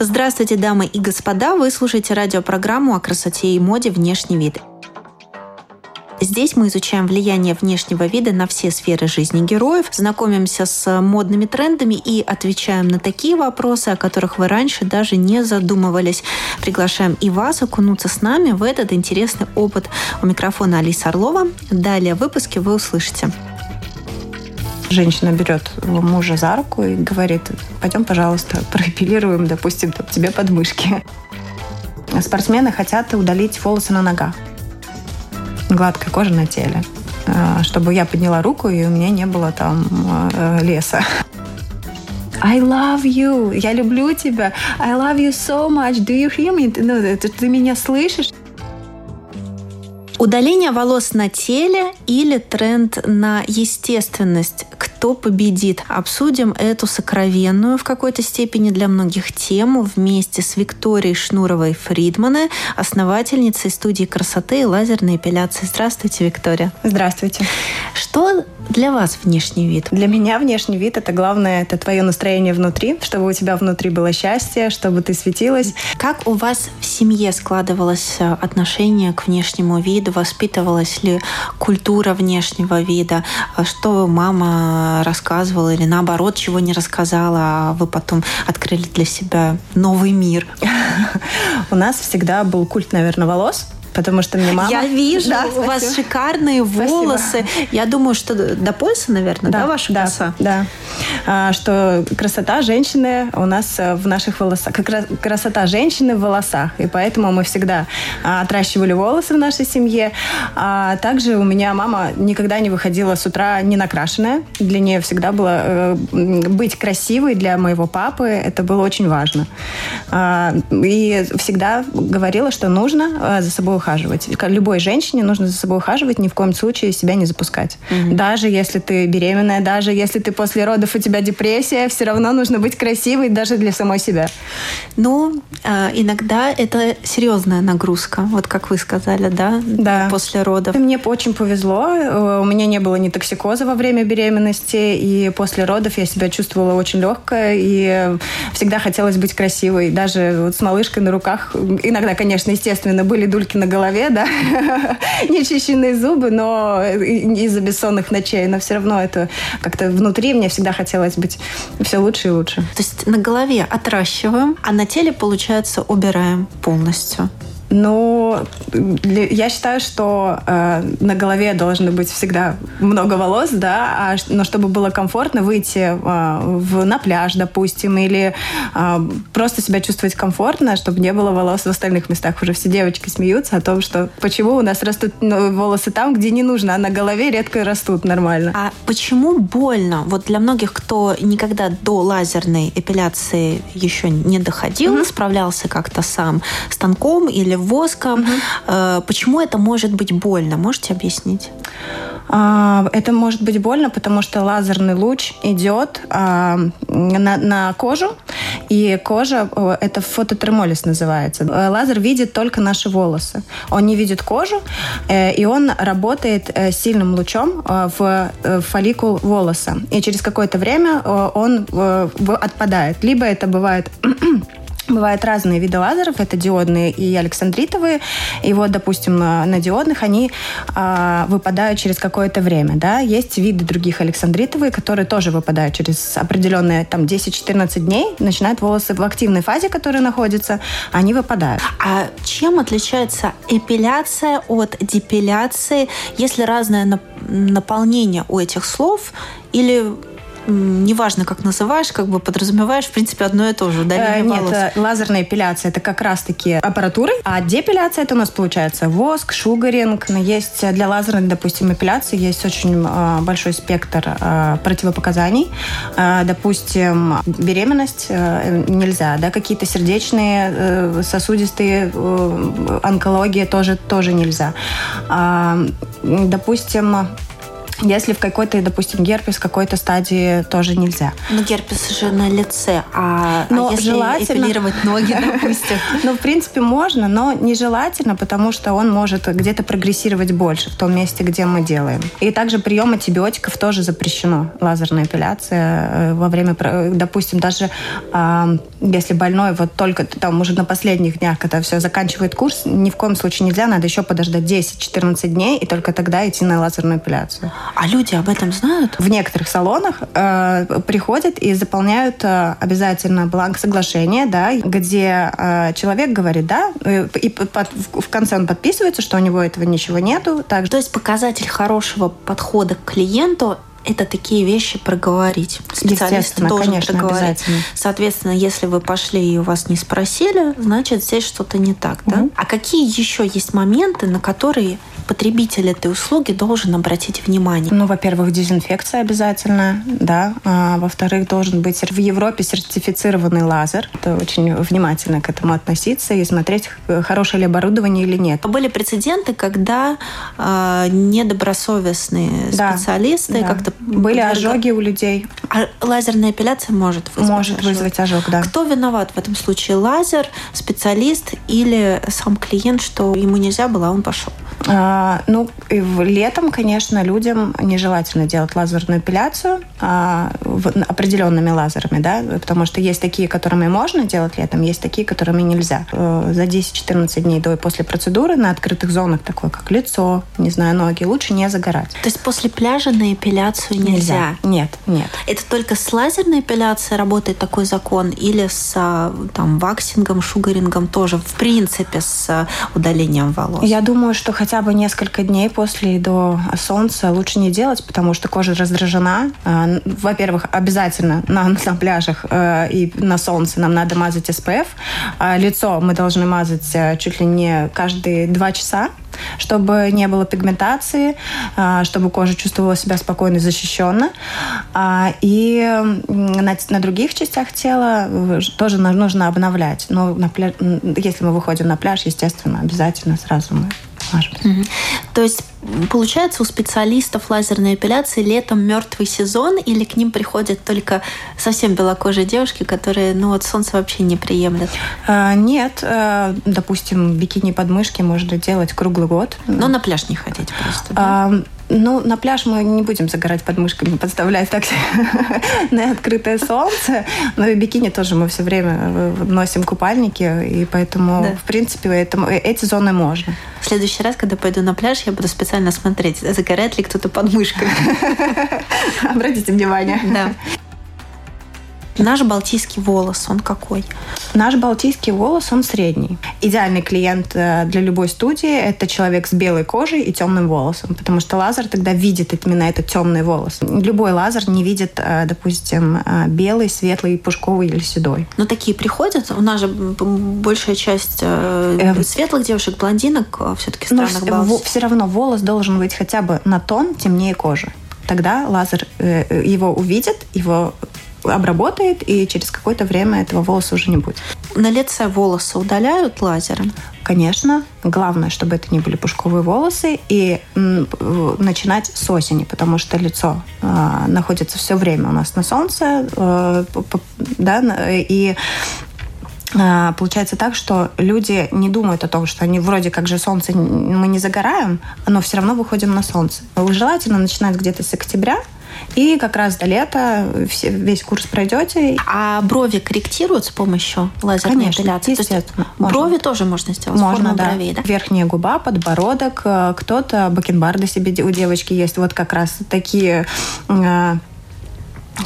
Здравствуйте, дамы и господа! Вы слушаете радиопрограмму о красоте и моде «Внешний вид». Здесь мы изучаем влияние внешнего вида на все сферы жизни героев, знакомимся с модными трендами и отвечаем на такие вопросы, о которых вы раньше даже не задумывались. Приглашаем и вас окунуться с нами в этот интересный опыт. У микрофона Алиса Орлова. Далее в выпуске вы услышите. Женщина берет мужа за руку и говорит, пойдем, пожалуйста, проэпилируем, допустим, тебе подмышки. Спортсмены хотят удалить волосы на ногах гладкая кожа на теле, э, чтобы я подняла руку, и у меня не было там э, леса. I love you. Я люблю тебя. I love you so much. Do you hear me? Ну, ты, ты меня слышишь? Удаление волос на теле или тренд на естественность? Кто победит? Обсудим эту сокровенную в какой-то степени для многих тему вместе с Викторией Шнуровой-Фридмане, основательницей студии красоты и лазерной эпиляции. Здравствуйте, Виктория. Здравствуйте. Что для вас внешний вид? Для меня внешний вид это главное, это твое настроение внутри, чтобы у тебя внутри было счастье, чтобы ты светилась. Как у вас в семье складывалось э, отношение к внешнему виду? Воспитывалась ли культура внешнего вида? А что мама рассказывала или наоборот, чего не рассказала, а вы потом открыли для себя новый мир? У нас всегда был культ, наверное, волос потому что мне мама... Я вижу, да, у вас шикарные волосы. Спасибо. Я думаю, что до пояса, наверное, да, да ваша да, коса? Да, а, что красота женщины у нас э, в наших волосах. Красота женщины в волосах. И поэтому мы всегда а, отращивали волосы в нашей семье. А также у меня мама никогда не выходила с утра не накрашенная. Для нее всегда было э, быть красивой для моего папы. Это было очень важно. А, и всегда говорила, что нужно э, за собой ухаживать. Любой женщине нужно за собой ухаживать, ни в коем случае себя не запускать. Mm-hmm. Даже если ты беременная, даже если ты после родов у тебя депрессия, все равно нужно быть красивой даже для самой себя. Ну, э, иногда это серьезная нагрузка, вот как вы сказали, да? Да. После родов. Мне очень повезло. Э, у меня не было ни токсикоза во время беременности, и после родов я себя чувствовала очень легкая, и всегда хотелось быть красивой. Даже вот с малышкой на руках. Иногда, конечно, естественно, были дульки на голове, да, нечищенные зубы, но из-за бессонных ночей, но все равно это как-то внутри мне всегда хотелось быть все лучше и лучше. То есть на голове отращиваем, а на теле, получается, убираем полностью. Ну, я считаю, что э, на голове должно быть всегда много волос, да, а, но чтобы было комфортно выйти э, в, на пляж, допустим, или э, просто себя чувствовать комфортно, чтобы не было волос в остальных местах. Уже все девочки смеются о том, что почему у нас растут ну, волосы там, где не нужно, а на голове редко растут нормально. А почему больно? Вот для многих, кто никогда до лазерной эпиляции еще не доходил, mm-hmm. справлялся как-то сам станком или воском. Угу. Почему это может быть больно? Можете объяснить? А, это может быть больно, потому что лазерный луч идет а, на, на кожу, и кожа, это фототермолиз называется. Э, лазер видит только наши волосы. Он не видит кожу, э, и он работает э, сильным лучом в фолликул волоса. И через какое-то время он отпадает. Либо это бывает Бывают разные виды лазеров, это диодные и александритовые. И вот, допустим, на диодных они а, выпадают через какое-то время. Да? Есть виды других александритовые, которые тоже выпадают через определенные там, 10-14 дней. Начинают волосы в активной фазе, которые находятся, они выпадают. А чем отличается эпиляция от депиляции? Есть ли разное наполнение у этих слов? Или неважно, как называешь, как бы подразумеваешь, в принципе, одно и то же, удаление Нет, волос. лазерная эпиляция это как раз-таки аппаратуры, а депиляция это у нас получается воск, шугаринг. Есть для лазерной, допустим, эпиляции есть очень большой спектр противопоказаний. Допустим, беременность нельзя, да, какие-то сердечные, сосудистые, онкология тоже, тоже нельзя. Допустим, если в какой-то, допустим, герпес какой-то стадии тоже нельзя. Но герпес же на лице, а, но а если желательно... эпилировать ноги, допустим? Ну, в принципе, можно, но нежелательно, потому что он может где-то прогрессировать больше в том месте, где мы делаем. И также прием антибиотиков тоже запрещено. Лазерная эпиляция э, во время, допустим, даже если больной вот только там уже на последних днях, когда все заканчивает курс, ни в коем случае нельзя, надо еще подождать 10-14 дней и только тогда идти на лазерную эпиляцию. А люди об этом знают? В некоторых салонах э, приходят и заполняют э, обязательно бланк соглашения, да, где э, человек говорит, да, э, и под, в конце он подписывается, что у него этого ничего нету. Также... То есть показатель хорошего подхода к клиенту это такие вещи проговорить. Специалист должен конечно, проговорить. Соответственно, если вы пошли и у вас не спросили, значит, здесь что-то не так. Да? Угу. А какие еще есть моменты, на которые потребитель этой услуги должен обратить внимание? Ну, во-первых, дезинфекция обязательно, да. А, во-вторых, должен быть в Европе сертифицированный лазер. Это очень внимательно к этому относиться и смотреть, хорошее ли оборудование или нет. Были прецеденты, когда э, недобросовестные да, специалисты да. как-то... Были ожоги у людей. А лазерная эпиляция может вызвать Может ожог. вызвать ожог, да. Кто виноват в этом случае? Лазер, специалист или сам клиент, что ему нельзя было, а он пошел? А, ну, и летом, конечно, людям нежелательно делать лазерную эпиляцию а, в, определенными лазерами, да, потому что есть такие, которыми можно делать летом, есть такие, которыми нельзя. Э, за 10-14 дней до и после процедуры на открытых зонах, такое как лицо, не знаю, ноги, лучше не загорать. То есть после пляжа на эпиляцию нельзя? нельзя. Нет, нет. Это только с лазерной эпиляцией работает такой закон или с там, ваксингом, шугарингом тоже, в принципе, с удалением волос? Я думаю, что хотя бы несколько дней после и до солнца лучше не делать, потому что кожа раздражена. А, во-первых, обязательно на, на пляжах э, и на солнце нам надо мазать SPF. А лицо мы должны мазать э, чуть ли не каждые два часа чтобы не было пигментации, а, чтобы кожа чувствовала себя спокойно и защищенно. И на, на других частях тела э, тоже нужно обновлять. Но на пля... если мы выходим на пляж, естественно, обязательно сразу мы Угу. То есть, получается, у специалистов лазерной эпиляции летом мертвый сезон или к ним приходят только совсем белокожие девушки, которые, ну, от солнца вообще не приемлят? А, нет. А, допустим, бикини-подмышки можно делать круглый год. Но на пляж не ходить просто, да? А, ну, на пляж мы не будем загорать подмышками, подставлять так на открытое солнце. Но и бикини тоже мы все время э, носим купальники, и поэтому, да. в принципе, это, эти зоны можно. В следующий раз, когда пойду на пляж, я буду специально смотреть, загорает ли кто-то подмышками. Обратите внимание. Да. Наш балтийский волос, он какой? Наш балтийский волос, он средний. Идеальный клиент э, для любой студии – это человек с белой кожей и темным волосом, потому что лазер тогда видит именно этот темный волос. Любой лазер не видит, э, допустим, э, белый, светлый, пушковый или седой. Но такие приходят? У нас же большая часть э, светлых девушек, блондинок все-таки в странах Но все равно волос должен быть хотя бы на тон темнее кожи тогда лазер его увидит, его обработает, и через какое-то время этого волоса уже не будет. На лице волосы удаляют лазером? Конечно. Главное, чтобы это не были пушковые волосы. И начинать с осени, потому что лицо э, находится все время у нас на солнце. Э, да, и а, Получается так, что люди не думают о том, что они вроде как же солнце мы не загораем, но все равно выходим на солнце. Желательно начинать где-то с октября, и как раз до лета все, весь курс пройдете. А брови корректируют с помощью лазерной Конечно, эпиляции? естественно. То есть брови тоже можно сделать? Можно, да. Бровей, да. Верхняя губа, подбородок. Э, кто-то бакенбарды себе у девочки есть. Вот как раз такие э,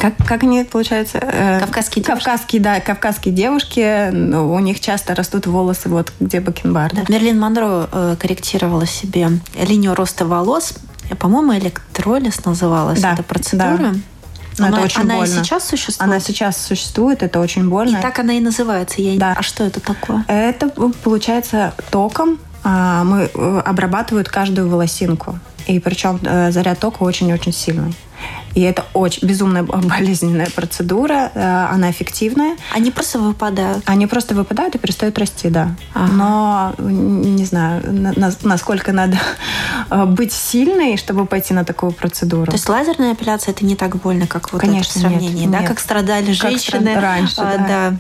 как, как они, получается? Э, кавказские девушки. Кавказские, да, кавказские девушки. Ну, у них часто растут волосы, вот где бакенбарды. Да. Мерлин Монро э, корректировала себе линию роста волос по-моему, электролиз называлась да, эта процедура. Да. Но она, это очень она больно. и сейчас существует? Она сейчас существует, это очень больно. И так она и называется. Я... Да. А что это такое? Это получается током. А, Мы э, обрабатывают каждую волосинку. И причем э, заряд тока очень-очень сильный. И это очень безумно болезненная процедура. э, Она эффективная. Они просто выпадают. Они просто выпадают и перестают расти, да. Ага. Но не знаю, на- на- насколько надо быть сильной, чтобы пойти на такую процедуру. То есть лазерная эпиляция это не так больно, как вот Конечно, это в сравнении, нет, да, нет. как страдали Как женщины страд- раньше, а, да.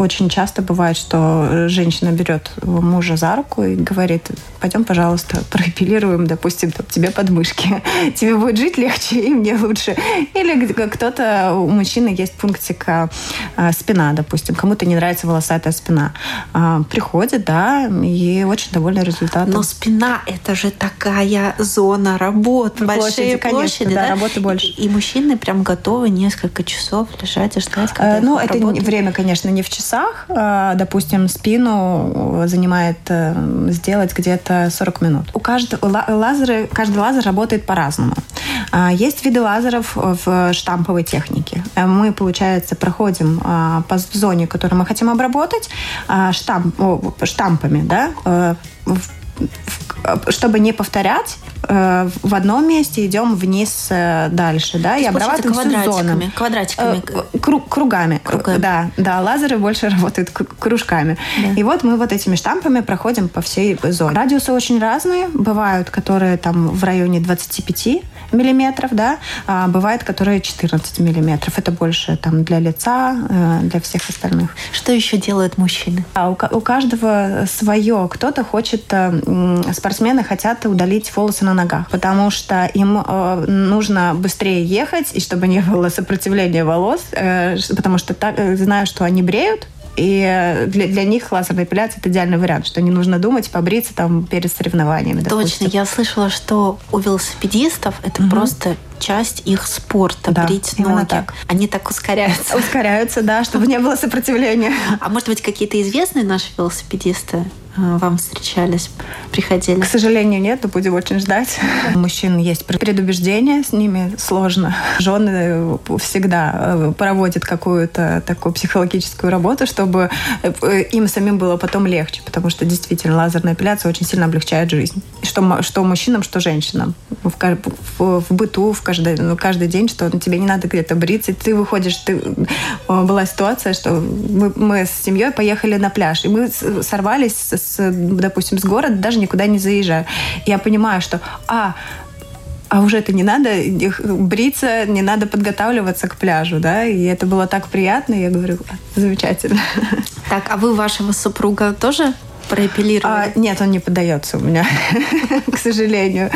Очень часто бывает, что женщина берет мужа за руку и говорит, пойдем, пожалуйста, проэпилируем, допустим, там, тебе подмышки. Тебе будет жить легче, и мне лучше. Или кто-то, у мужчины есть пунктика а, спина, допустим. Кому-то не нравится волосатая спина. А, Приходит, да, и очень довольны результатом. Но спина это же такая зона работы, Площади, большие конечно, площади, да, да, работы больше. И, и мужчины прям готовы несколько часов лежать и ждать, когда их Ну, это обработают. время, конечно, не в часах. А, Допустим, спину занимает э, сделать где-то 40 минут. У каждого ла- лазеры, каждый лазер работает по-разному. А, Есть виды лазеров в штамповой технике. Э, Мы, получается, проходим а, по зоне, которую мы хотим обработать, а, штамп, штампами, да, э, в- чтобы не повторять, э, в одном месте идем вниз э, дальше, да, и обрабатываем всю зону. квадратиками, квадратиками. Э, кру- кругами. Кругами. Да, да, лазеры больше работают кружками. Да. И вот мы вот этими штампами проходим по всей зоне. Радиусы очень разные. Бывают, которые там в районе 25 миллиметров, да, а бывают, которые 14 миллиметров. Это больше там для лица, э, для всех остальных. Что еще делают мужчины? А у, у каждого свое. Кто-то хочет, э, спортсмены хотят удалить волосы на ногах, потому что им э, нужно быстрее ехать, и чтобы не было сопротивления волос, потому что так, знаю, что они бреют, и э, для, для них лазерная эпиляция – это идеальный вариант, что не нужно думать, побриться там перед соревнованиями. Точно, допустим. я слышала, что у велосипедистов это Мгм. просто часть их спорта Да, брить ноги. так. Они так ускоряются. Ускоряются, да, чтобы не было сопротивления. А может быть, какие-то известные наши велосипедисты э, вам встречались, приходили? К сожалению, нет, но будем очень ждать. У мужчин есть предубеждения, с ними сложно. Жены всегда э, проводят какую-то такую психологическую работу, чтобы э, им самим было потом легче, потому что действительно лазерная эпиляция очень сильно облегчает жизнь. Что, что мужчинам, что женщинам. В, в- в быту, в каждый, ну, каждый день, что тебе не надо где-то бриться, ты выходишь, ты... э, Была ситуация, что мы, мы с семьей поехали на пляж, и мы сорвались, с, допустим, с города, даже никуда не заезжая. Я понимаю, что, а, а уже это не надо бриться, не надо подготавливаться к пляжу, да, и это было так приятно, я говорю, замечательно. Так, а вы вашего супруга тоже проэпилировали? А, нет, он не поддается у меня, к сожалению.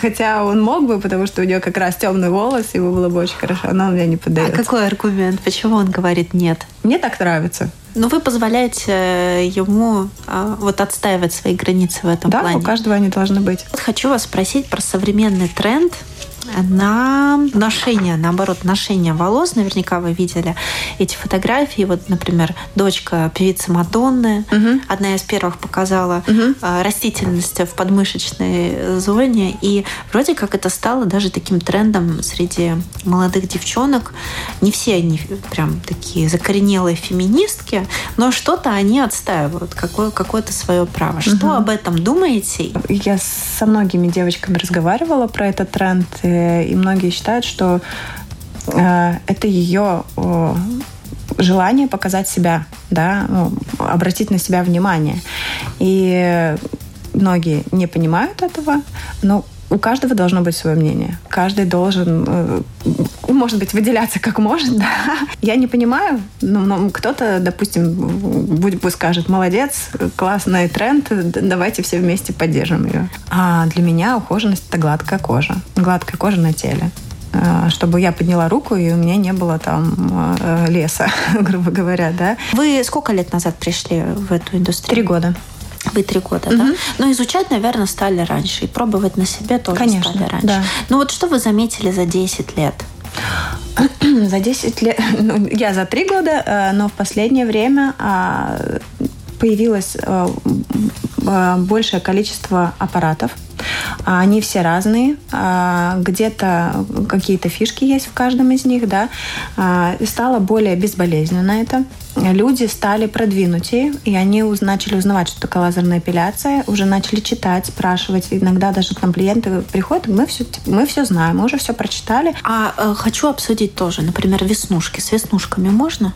Хотя он мог бы, потому что у него как раз темный волос, ему было бы очень хорошо, но он меня не А поддается. какой аргумент? Почему он говорит нет? Мне так нравится. Ну, вы позволяете э, ему а, вот отстаивать свои границы в этом Да, плане. у каждого они должны быть. Вот хочу вас спросить про современный тренд на ношение, наоборот, ношение волос. Наверняка вы видели эти фотографии. Вот, например, дочка певицы Мадонны, Мгм. одна из первых показала э, растительность в подмышечной зоне. И вроде как это стало даже таким трендом среди молодых девчонок. Не все они прям такие закоренелые феминистки, но что-то они отстаивают, какое, какое-то свое право. Что Мгм. об этом думаете? Я со многими девочками разговаривала про этот тренд, э, и многие считают, что э, это ее э, желание показать себя, да, ну, обратить на себя внимание. И многие не понимают этого, но у каждого должно быть свое мнение. Каждый должен, э, может быть, выделяться как может, да. Я не понимаю, но, но кто-то, допустим, будет, будет скажет, молодец, классный тренд, давайте все вместе поддержим ее. А для меня ухоженность – это гладкая кожа. Гладкая кожа на теле Э, чтобы я подняла руку, и у меня не было там э, леса, грубо говоря, да. Вы сколько лет назад пришли в эту индустрию? Три года. Вы три года, да? Мгм. Но изучать, наверное, стали раньше. И пробовать на себе тоже Конечно, стали раньше. да. Ну вот что вы заметили за 10 лет? За 10 лет, ну, я за 3 года, э, но в последнее время а, э, большее количество аппаратов, А, они все разные. А, где-то какие-то фишки есть в каждом из них, да. Стало более безболезненно это люди стали продвинутее, и они начали узнавать, что такое лазерная эпиляция, уже начали читать, спрашивать. Иногда даже к нам клиенты приходят, мы все, мы все знаем, мы уже все прочитали. А э, хочу обсудить тоже, например, веснушки. С веснушками можно?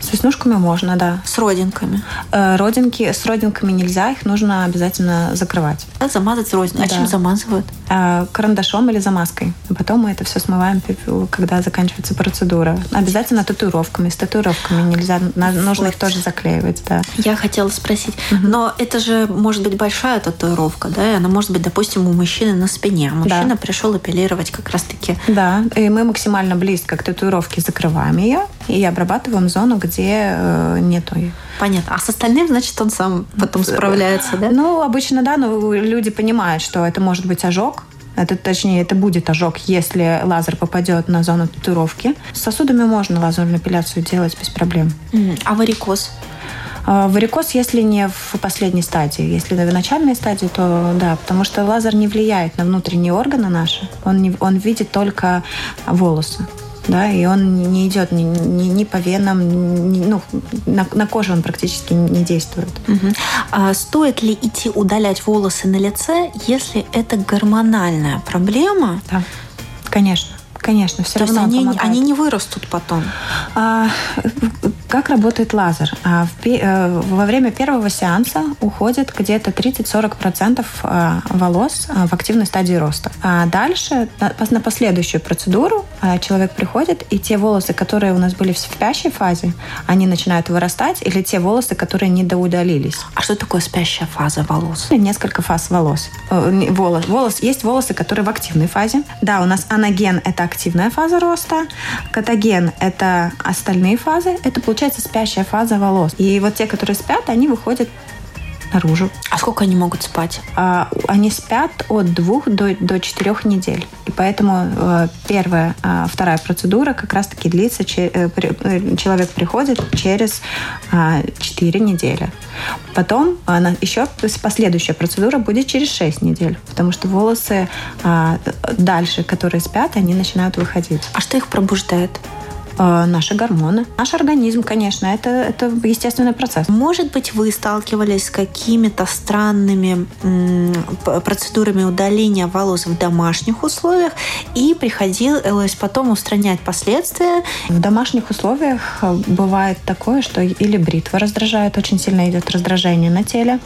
С веснушками можно, да. С родинками? Э, родинки, с родинками нельзя, их нужно обязательно закрывать. А замазать родинку. А да. чем замазывают? Э, карандашом или замазкой. А потом мы это все смываем, когда заканчивается процедура. Обязательно татуировками. С татуировками нельзя, нужно вот. их тоже заклеивать, да. Я хотела спросить, угу. но это же может быть большая татуировка, да? И она может быть, допустим, у мужчины на спине. А мужчина да. пришел эпилировать как раз-таки. Да, и мы максимально близко к татуировке закрываем ее и обрабатываем зону, где э, нету. Понятно. А с остальным, значит, он сам потом справляется, да? Ну, обычно, да, но люди понимают, что это может быть ожог, это, точнее, это будет ожог, если лазер попадет на зону татуировки. С сосудами можно лазерную эпиляцию делать без проблем. А варикоз? А, варикоз, если не в последней стадии. Если в начальной стадии, то да, потому что лазер не влияет на внутренние органы наши. Он, не, он видит только волосы да, и он не идет ни, ни, ни по венам, ни, ну, на, на коже он практически не действует. Угу. А стоит ли идти удалять волосы на лице, если это гормональная проблема? Да, конечно. Конечно, все То равно есть они, они не вырастут потом. А, как работает лазер? А, а, во время первого сеанса уходит где-то 30-40% а, волос а, в активной стадии роста. А дальше на, последующую процедуру человек приходит, и те волосы, которые у нас были в спящей фазе, они начинают вырастать, или те волосы, которые не доудалились. А что такое спящая фаза волос? Несколько фаз волос. Волос, волос. Есть волосы, которые в активной фазе. Да, у нас анаген – это активная фаза роста, катаген – это остальные фазы, это получается спящая фаза волос. И вот те, которые спят, они выходят наружу. А сколько они могут спать? А, они спят от двух до, до четырех недель. И поэтому э, первая, э, вторая процедура как раз-таки длится, че, э, э человек приходит через э, 4 недели. Потом она еще последующая процедура будет через 6 недель, потому что волосы э, дальше, которые спят, они начинают выходить. А что их пробуждает? Э, наши гормоны. Наш организм, конечно, это, это естественный процесс. Может быть, вы сталкивались с какими-то странными процедурами удаления волос в домашних условиях и приходилось потом устранять последствия? В домашних условиях э, бывает такое, что или бритва раздражает, очень сильно идет раздражение на теле,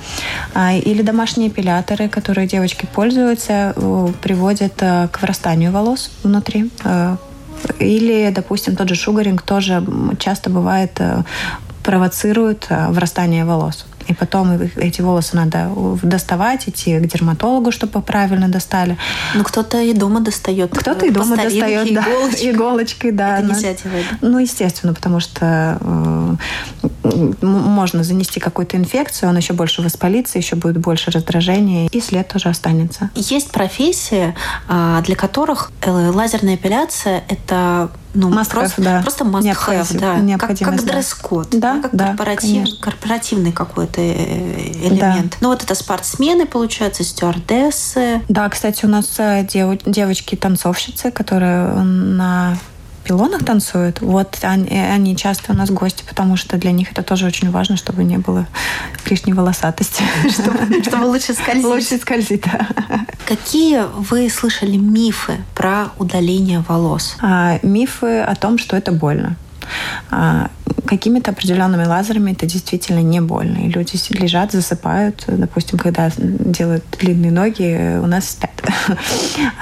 а, или домашние эпиляторы, которые девочки пользуются, э, приводят к вырастанию волос внутри или, допустим, тот же шугаринг тоже часто бывает э, провоцирует э, врастание волос. И потом эти волосы надо доставать, идти к дерматологу, чтобы правильно достали. Ну, кто-то и дома достает. Кто-то и дома достает, да. Иголочкой. иголочкой да. Это инициатива. Ну, естественно, потому что э, можно занести какую-то инфекцию, он еще больше воспалится, еще будет больше раздражения, и след тоже останется. Есть профессии, а, для которых лазерная эпиляция – это ну, must просто, have, да. просто must have, да. как, как дресс-код, да, как да, корпоратив, корпоративный какой-то э, элемент. Да. Ну, вот это спортсмены, получается, стюардессы. Да, кстати, у нас э, дев, девочки-танцовщицы, которые на пилонах танцуют, вот они, они часто у нас гости, потому что для них это тоже очень важно, чтобы не было лишней волосатости. Чтобы лучше скользить. Лучше скользить, да. Какие вы слышали мифы про удаление волос? А, мифы о том, что это больно. А, какими-то определенными лазерами это действительно не больно. И люди лежат, засыпают. Допустим, когда делают длинные ноги, у нас спят.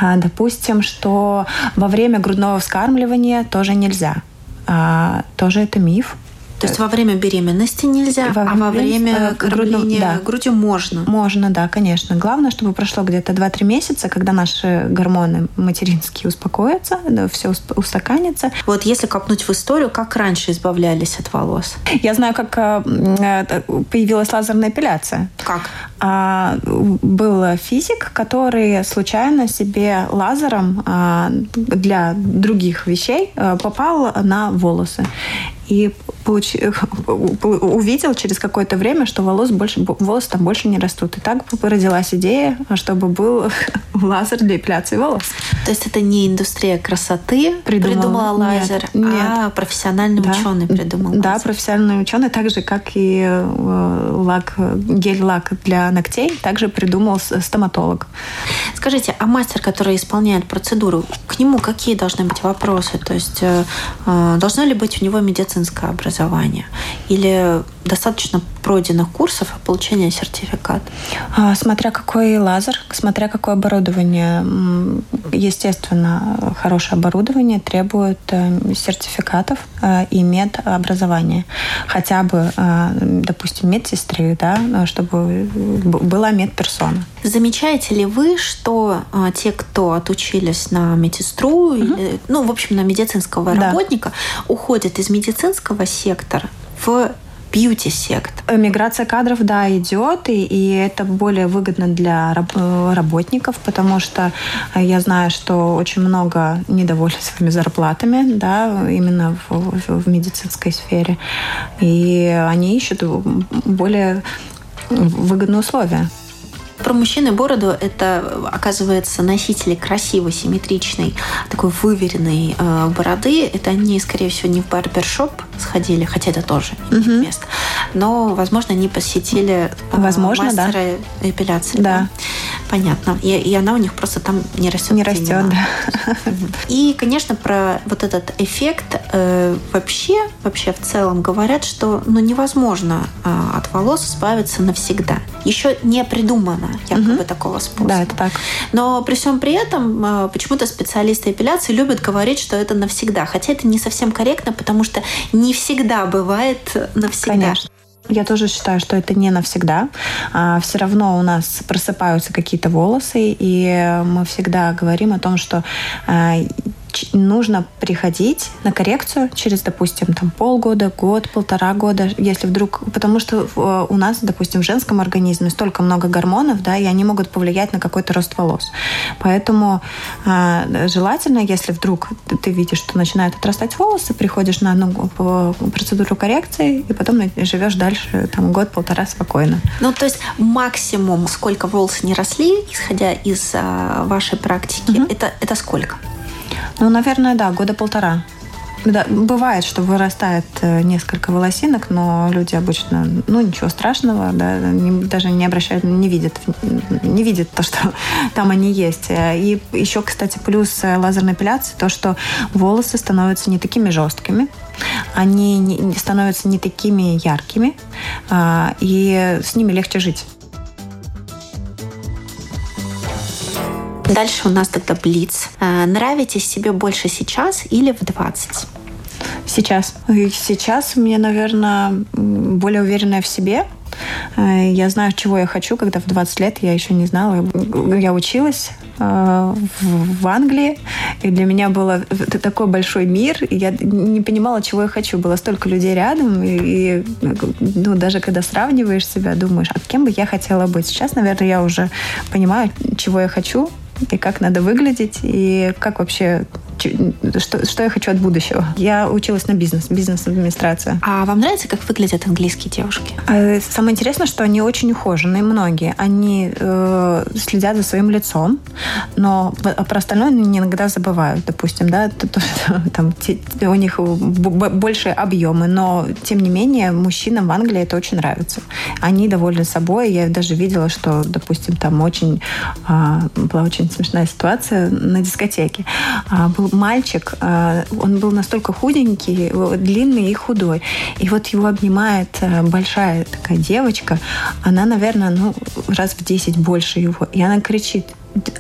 А, допустим, что во время грудного вскармливания тоже нельзя. А, тоже это миф. То есть во время беременности нельзя, во а во время э, кормления да. грудью можно? Можно, да, конечно. Главное, чтобы прошло где-то 2-3 месяца, когда наши гормоны материнские успокоятся, да, все устаканится. Вот если копнуть в историю, как раньше избавлялись от волос? Я знаю, как э, появилась лазерная эпиляция. Как? А, был физик, который случайно себе лазером а, для других вещей э, попал на волосы. И получ... увидел через какое-то время, что волос больше, волосы там больше не растут. И так родилась идея, чтобы был лазер для эпиляции волос. То есть это не индустрия красоты придумала, придумала лазер, нет, нет. а профессиональный да. ученый придумал лазер. Да, профессиональный ученый, так же, как и э, лак, гель-лак для ногтей, также придумал стоматолог. Скажите, а мастер, который исполняет процедуру, к нему какие должны быть вопросы? То есть э, э, должно ли быть у него медицинское образование? Или достаточно пройденных курсов и получения сертификата? Смотря какой лазер, смотря какое оборудование. Естественно, хорошее оборудование требует э, сертификатов э, и медобразования. Хотя бы, э, допустим, медсестры, да, чтобы была медперсона. Замечаете ли вы, что те, кто отучились на медсестру, угу. или, ну, в общем, на медицинского да. работника, уходят из медицинского сектора в бьюти-сект. Миграция кадров, да, идет, и, и это более выгодно для раб, э, работников, потому что я знаю, что очень много недовольны своими зарплатами, да, именно в, в, в медицинской сфере, и они ищут более выгодные условия. Про мужчин и бороду это, оказывается, носители красивой, симметричной, такой выверенной э, бороды. Это они, скорее всего, не в барбершоп сходили, хотя это тоже угу. место. Но, возможно, они посетили э, возможно, мастера да. эпиляции. Да. да. Понятно. И, и она у них просто там не растет. Не растет, да. И, конечно, про вот этот эффект э, вообще, вообще в целом говорят, что ну, невозможно э, от волос избавиться навсегда. Еще не придумано якобы угу. такого способа. Да, это так. Но при всем при этом э, почему-то специалисты эпиляции любят говорить, что это навсегда. Хотя это не совсем корректно, потому что не всегда бывает навсегда. Конечно. Я тоже считаю, что это не навсегда. А, все равно у нас просыпаются какие-то волосы, и мы всегда говорим о том, что а, нужно приходить на коррекцию через, допустим, там полгода, год, полтора года, если вдруг... Потому что у нас, допустим, в женском организме столько много гормонов, да, и они могут повлиять на какой-то рост волос. Поэтому э, желательно, если вдруг ты видишь, что начинают отрастать волосы, приходишь на одну процедуру коррекции, и потом живешь дальше там год-полтора спокойно. Ну, то есть максимум, сколько волос не росли, исходя из э, вашей практики, угу. это, это сколько? Ну, наверное, да, года полтора. Да, бывает, что вырастает э, несколько волосинок, но люди обычно, ну, ничего страшного, да, не, даже не обращают, не видят, не видят то, что там они есть. И еще, кстати, плюс э, лазерной эпиляции, то, что волосы становятся не такими жесткими, они не, становятся не такими яркими, а, и с ними легче жить. Дальше у нас тогда блиц. Э, нравитесь себе больше сейчас или в 20? Сейчас. Сейчас мне, наверное, более уверенная в себе. Э, я знаю, чего я хочу, когда в 20 лет я еще не знала. Я училась э, в Англии, и для меня был такой большой мир, и я не понимала, чего я хочу. Было столько людей рядом, и, ну, даже когда сравниваешь себя, думаешь, а кем бы я хотела быть. Сейчас, наверное, я уже понимаю, чего я хочу, и как надо выглядеть, и как вообще что, что я хочу от будущего. Я училась на бизнес, бизнес-администрация. А вам нравится, как выглядят английские девушки? А, самое интересное, что они очень ухоженные, многие. Они э, следят за своим лицом, но про остальное они иногда забывают. Допустим, да, там у них больше объемы, но тем не менее мужчинам в Англии это очень нравится. Они довольны собой. Я даже видела, что, допустим, там очень а, была очень смешная ситуация на дискотеке. А, был мальчик, э, он был настолько худенький, длинный и худой. И вот его обнимает э, большая такая девочка, она, наверное, ну, раз в 10 больше его. И она кричит,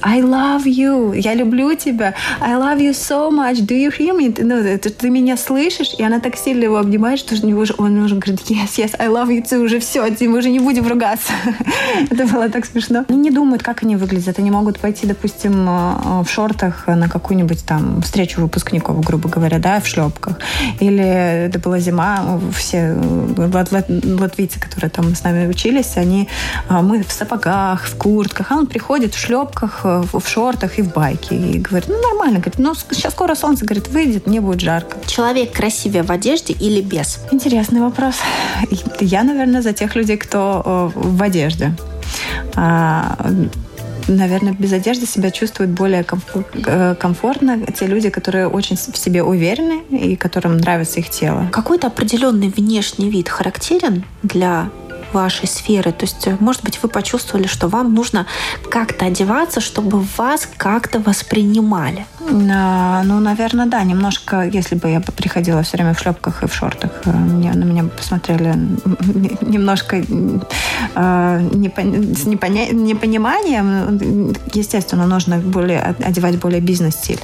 I love you, я люблю тебя, I love you so much, do you hear me? Ну, ты, ты меня слышишь? И она так сильно его обнимает, что он уже, он уже говорит, yes, yes, I love you too, уже все, мы уже не будем ругаться. Это было так смешно. Они не думают, как они выглядят. Они могут пойти, допустим, э, в шортах на какую-нибудь там встречу выпускников, грубо говоря, да, в шлепках. Или это была зима, все э, латвийцы, которые там с нами учились, они, э, мы в сапогах, в куртках, а он приходит в шлепках, шлепках, э, в шортах и в байке. И говорит, ну нормально. Говорит, ну сейчас скоро солнце, говорит, выйдет, мне будет жарко. Человек красивее в одежде или без? Интересный вопрос. Я, наверное, за тех людей, кто в одежде. А, наверное, без одежды себя чувствуют более э, комфортно те люди, которые очень в себе уверены и которым нравится их тело. Какой-то определенный внешний вид характерен для вашей сферы. То есть, может быть, вы почувствовали, что вам нужно как-то одеваться, чтобы вас как-то воспринимали. А, ну, наверное, да. Немножко, если бы я приходила все время в шлепках и в шортах, э, мне, на меня посмотрели немножко э, с непониманием. Естественно, нужно более, одевать более бизнес-стиль.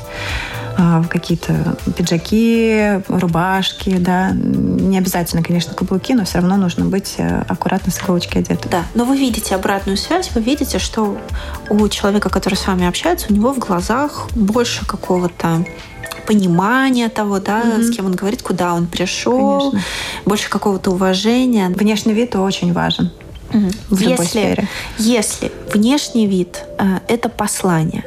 А, какие-то пиджаки, рубашки, да. Не обязательно, конечно, каблуки, но все равно нужно быть э, аккуратно с иголочки одетым. Да, но вы видите обратную связь, вы видите, что у человека, который с вами общается, у него в глазах больше какого-то понимания того, да, mm-hmm. с кем он говорит, куда он пришел, Конечно. больше какого-то уважения. Внешний вид очень важен. В если, если внешний вид э, это послание,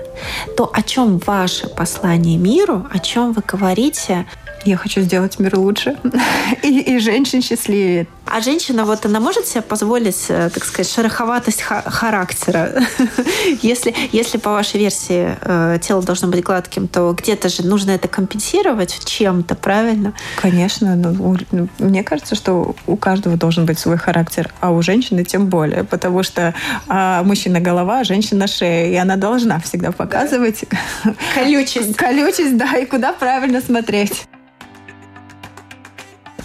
то о чем ваше послание миру, о чем вы говорите я хочу сделать мир лучше и, и женщин счастливее. А женщина, вот она может себе позволить, э, так сказать, шероховатость характера? если, если по вашей версии э, тело должно быть гладким, то где-то же нужно это компенсировать чем-то, правильно? Конечно. Ну, ну, мне кажется, что у каждого должен быть свой характер, а у женщины тем более, потому что а, мужчина голова, а женщина шея, и она должна всегда показывать колючесть. колючесть, да, и куда правильно смотреть.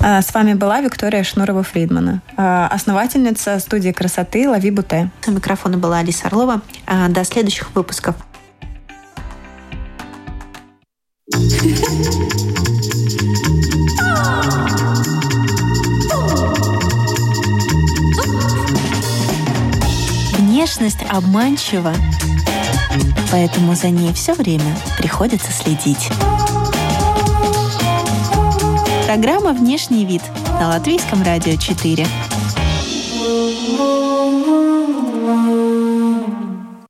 А, с вами была Виктория Шнурова-Фридмана, а, основательница студии красоты «Лови Буте». У микрофона была Алиса Орлова. А, до следующих выпусков. Внешность обманчива, поэтому за ней все время приходится следить. Программа «Внешний вид» на Латвийском радио 4.